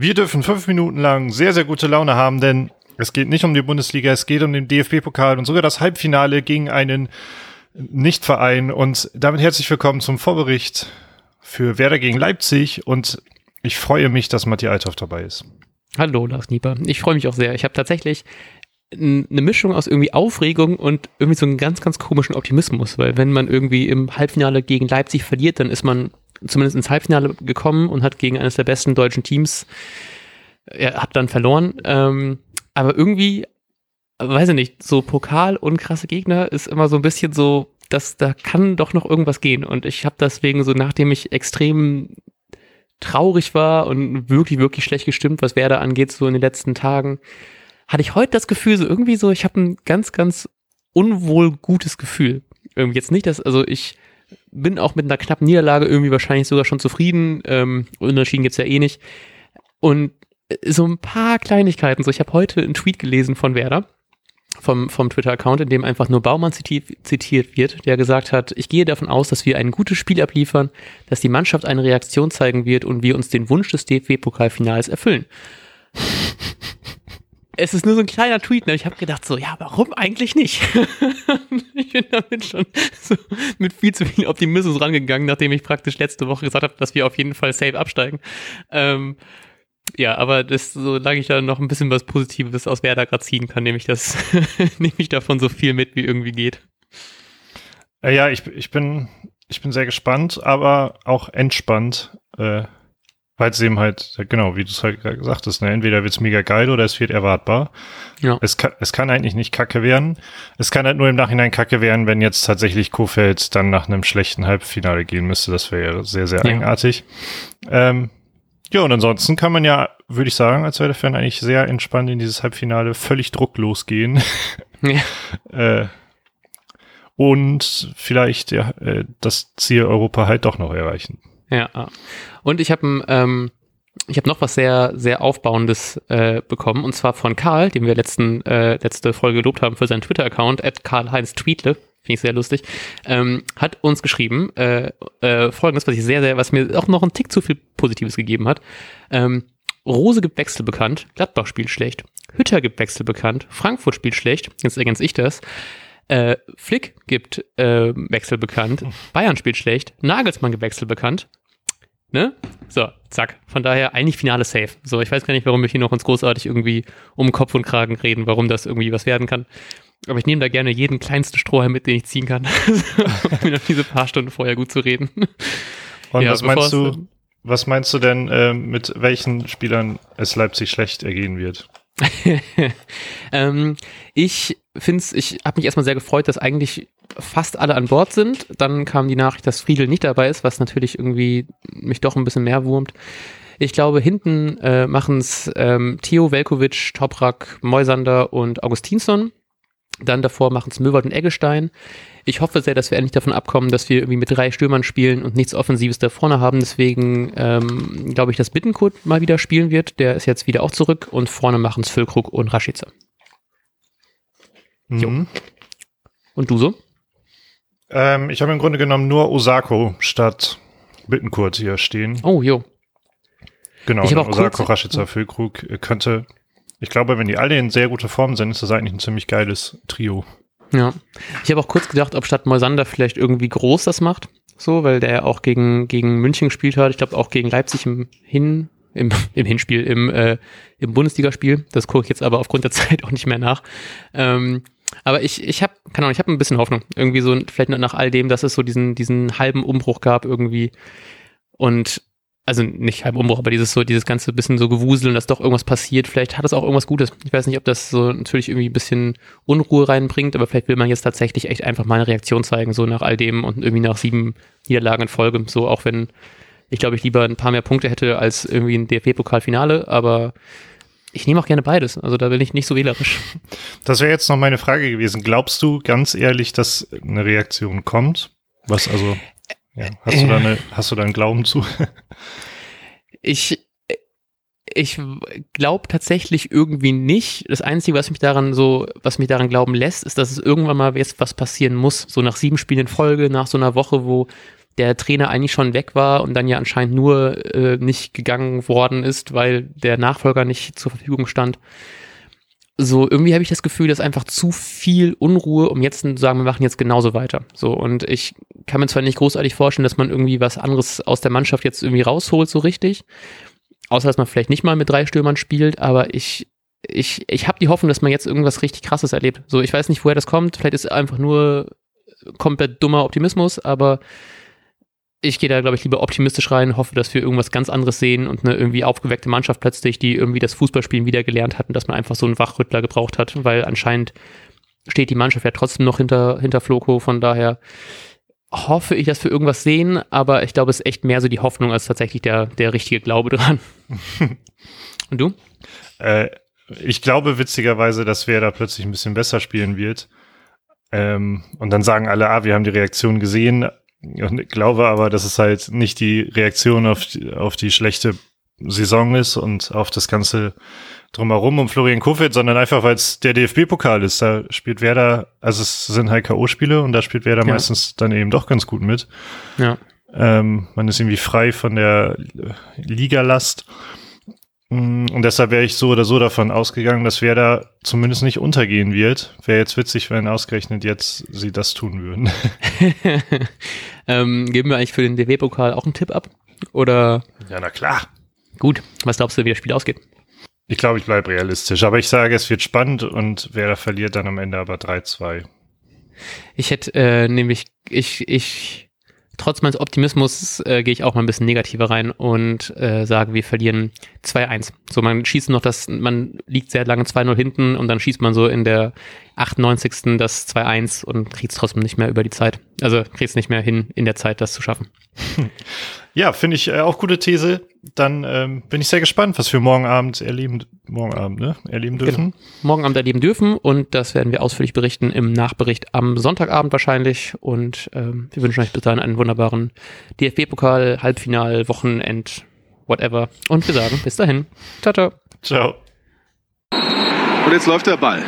Wir dürfen fünf Minuten lang sehr, sehr gute Laune haben, denn es geht nicht um die Bundesliga, es geht um den DFB-Pokal und sogar das Halbfinale gegen einen Nichtverein. Und damit herzlich willkommen zum Vorbericht für Werder gegen Leipzig. Und ich freue mich, dass Matthias Althoff dabei ist. Hallo, Lars Nieper. Ich freue mich auch sehr. Ich habe tatsächlich eine Mischung aus irgendwie Aufregung und irgendwie so einen ganz, ganz komischen Optimismus, weil wenn man irgendwie im Halbfinale gegen Leipzig verliert, dann ist man zumindest ins Halbfinale gekommen und hat gegen eines der besten deutschen Teams, er hat dann verloren. Ähm, aber irgendwie, weiß ich nicht, so Pokal und krasse Gegner ist immer so ein bisschen so, dass da kann doch noch irgendwas gehen. Und ich habe deswegen so, nachdem ich extrem traurig war und wirklich, wirklich schlecht gestimmt, was Werder angeht, so in den letzten Tagen, hatte ich heute das Gefühl, so irgendwie so, ich habe ein ganz, ganz unwohl gutes Gefühl. Irgendwie jetzt nicht, dass, also ich bin auch mit einer knappen Niederlage irgendwie wahrscheinlich sogar schon zufrieden. Ähm, Unterschieden gibt's ja eh nicht. Und so ein paar Kleinigkeiten. So, ich habe heute einen Tweet gelesen von Werder vom, vom Twitter-Account, in dem einfach nur Baumann zitiert, zitiert wird, der gesagt hat, ich gehe davon aus, dass wir ein gutes Spiel abliefern, dass die Mannschaft eine Reaktion zeigen wird und wir uns den Wunsch des DFB-Pokalfinals erfüllen es ist nur so ein kleiner Tweet, ne? Ich habe gedacht so, ja, warum eigentlich nicht? ich bin damit schon so mit viel zu viel Optimismus rangegangen, nachdem ich praktisch letzte Woche gesagt habe, dass wir auf jeden Fall safe absteigen. Ähm, ja, aber das, solange ich da noch ein bisschen was Positives aus Werder gerade ziehen kann, nehme ich das, nehme ich davon so viel mit, wie irgendwie geht. Äh, ja, ich, ich bin, ich bin sehr gespannt, aber auch entspannt. Äh, weil es eben halt, genau, wie du es halt gesagt hast, ne, entweder wird's mega geil oder es wird erwartbar. Ja. Es kann, es kann eigentlich nicht kacke werden. Es kann halt nur im Nachhinein kacke werden, wenn jetzt tatsächlich Kofeld dann nach einem schlechten Halbfinale gehen müsste. Das wäre sehr, sehr ja. eigenartig. Ähm, ja, und ansonsten kann man ja, würde ich sagen, als Werder-Fan eigentlich sehr entspannt in dieses Halbfinale völlig drucklos gehen. Ja. äh, und vielleicht ja, äh, das Ziel Europa halt doch noch erreichen. Ja, und ich habe ähm, ich habe noch was sehr, sehr Aufbauendes äh, bekommen, und zwar von Karl, den wir letzten, äh, letzte Folge gelobt haben für seinen Twitter-Account, at Karl-Heinz Tweetle, finde ich sehr lustig, ähm, hat uns geschrieben, äh, äh, folgendes, was ich sehr, sehr, was mir auch noch einen Tick zu viel Positives gegeben hat. Ähm, Rose gibt Wechsel bekannt, Gladbach spielt schlecht, Hütter gibt Wechsel bekannt, Frankfurt spielt schlecht, jetzt ergänze ich das. Äh, Flick gibt äh, Wechsel bekannt, Bayern spielt schlecht, Nagelsmann gibt Wechsel bekannt, Ne? So, zack. Von daher eigentlich Finale safe. So, ich weiß gar nicht, warum wir hier noch uns großartig irgendwie um Kopf und Kragen reden, warum das irgendwie was werden kann. Aber ich nehme da gerne jeden kleinsten Strohhalm mit, den ich ziehen kann, um mir noch diese paar Stunden vorher gut zu reden. Und ja, was meinst du, was meinst du denn, äh, mit welchen Spielern es Leipzig schlecht ergehen wird? ähm, ich finde es, ich habe mich erstmal sehr gefreut, dass eigentlich fast alle an Bord sind. Dann kam die Nachricht, dass Friedel nicht dabei ist, was natürlich irgendwie mich doch ein bisschen mehr wurmt. Ich glaube, hinten äh, machen es ähm, Theo, Velkovic, Toprak, Moisander und Augustinsson. Dann davor machen es Möwald und Eggestein. Ich hoffe sehr, dass wir endlich davon abkommen, dass wir irgendwie mit drei Stürmern spielen und nichts Offensives da vorne haben. Deswegen ähm, glaube ich, dass Bittenkurt mal wieder spielen wird. Der ist jetzt wieder auch zurück. Und vorne machen es Füllkrug und Rashica. Mhm. Und du so? Ähm, ich habe im Grunde genommen nur Osako statt Bittenkurt hier stehen. Oh, jo. Genau, ich Osako, Rashica, Füllkrug könnte, ich glaube, wenn die alle in sehr guter Form sind, ist das eigentlich ein ziemlich geiles Trio. Ja. Ich habe auch kurz gedacht, ob statt Moisander vielleicht irgendwie groß das macht. So, weil der ja auch gegen, gegen München gespielt hat. Ich glaube auch gegen Leipzig im Hin, im, im Hinspiel, im, äh, im Bundesligaspiel. Das gucke ich jetzt aber aufgrund der Zeit auch nicht mehr nach. Ähm, aber ich, ich habe, keine Ahnung, ich habe ein bisschen Hoffnung. Irgendwie so, vielleicht nach all dem, dass es so diesen, diesen halben Umbruch gab irgendwie. Und, also nicht halben Umbruch, aber dieses so, dieses ganze bisschen so Gewusel und dass doch irgendwas passiert. Vielleicht hat es auch irgendwas Gutes. Ich weiß nicht, ob das so natürlich irgendwie ein bisschen Unruhe reinbringt, aber vielleicht will man jetzt tatsächlich echt einfach mal eine Reaktion zeigen, so nach all dem und irgendwie nach sieben Niederlagen in Folge. So, auch wenn ich glaube, ich lieber ein paar mehr Punkte hätte als irgendwie ein DFB-Pokalfinale, aber ich nehme auch gerne beides. Also da bin ich nicht so wählerisch. Das wäre jetzt noch meine Frage gewesen. Glaubst du ganz ehrlich, dass eine Reaktion kommt? Was also, ja, hast, du da eine, hast du da einen Glauben zu? ich, ich glaube tatsächlich irgendwie nicht. Das Einzige, was mich daran so, was mich daran glauben lässt, ist, dass es irgendwann mal jetzt was passieren muss. So nach sieben Spielen in Folge, nach so einer Woche, wo der Trainer eigentlich schon weg war und dann ja anscheinend nur äh, nicht gegangen worden ist, weil der Nachfolger nicht zur Verfügung stand. So, irgendwie habe ich das Gefühl, dass einfach zu viel Unruhe, um jetzt zu sagen, wir machen jetzt genauso weiter. So, und ich kann mir zwar nicht großartig vorstellen, dass man irgendwie was anderes aus der Mannschaft jetzt irgendwie rausholt, so richtig. Außer, dass man vielleicht nicht mal mit drei Stürmern spielt, aber ich, ich, ich habe die Hoffnung, dass man jetzt irgendwas richtig krasses erlebt. So, ich weiß nicht, woher das kommt. Vielleicht ist einfach nur komplett dummer Optimismus, aber ich gehe da, glaube ich, lieber optimistisch rein, hoffe, dass wir irgendwas ganz anderes sehen und eine irgendwie aufgeweckte Mannschaft plötzlich, die irgendwie das Fußballspielen wieder gelernt hat und dass man einfach so einen Wachrüttler gebraucht hat, weil anscheinend steht die Mannschaft ja trotzdem noch hinter, hinter Floco, von daher hoffe ich, dass wir irgendwas sehen, aber ich glaube, es ist echt mehr so die Hoffnung als tatsächlich der, der richtige Glaube dran. und du? Äh, ich glaube witzigerweise, dass wer da plötzlich ein bisschen besser spielen wird. Ähm, und dann sagen alle, ah, wir haben die Reaktion gesehen. Und ich glaube aber, dass es halt nicht die Reaktion auf die, auf die schlechte Saison ist und auf das ganze drumherum um Florian Kofeld, sondern einfach, weil es der DFB-Pokal ist. Da spielt Werder, also es sind halt K.O.-Spiele und da spielt Werder ja. meistens dann eben doch ganz gut mit. Ja. Ähm, man ist irgendwie frei von der Ligalast. Mm, und deshalb wäre ich so oder so davon ausgegangen, dass Werder zumindest nicht untergehen wird. Wäre jetzt witzig, wenn ausgerechnet jetzt sie das tun würden. ähm, geben wir eigentlich für den DW-Pokal auch einen Tipp ab? Oder? Ja, na klar. Gut. Was glaubst du, wie das Spiel ausgeht? Ich glaube, ich bleibe realistisch. Aber ich sage, es wird spannend und Werder verliert dann am Ende aber 3-2. Ich hätte äh, nämlich, ich, ich trotz meines Optimismus äh, gehe ich auch mal ein bisschen negativer rein und äh, sage, wir verlieren 2-1. So, man schießt noch das, man liegt sehr lange 2-0 hinten und dann schießt man so in der 98. das 2-1 und kriegt es trotzdem nicht mehr über die Zeit. Also kriegt es nicht mehr hin, in der Zeit das zu schaffen. Ja, finde ich äh, auch gute These. Dann ähm, bin ich sehr gespannt, was wir morgen Abend erleben, morgen Abend, ne, erleben dürfen. Genau. Morgen Abend erleben dürfen und das werden wir ausführlich berichten im Nachbericht am Sonntagabend wahrscheinlich. Und ähm, wir wünschen euch bis dahin einen wunderbaren DFB-Pokal, Halbfinal, Wochenend, whatever. Und wir sagen bis dahin. Ciao, ciao. Ciao. Und jetzt läuft der Ball.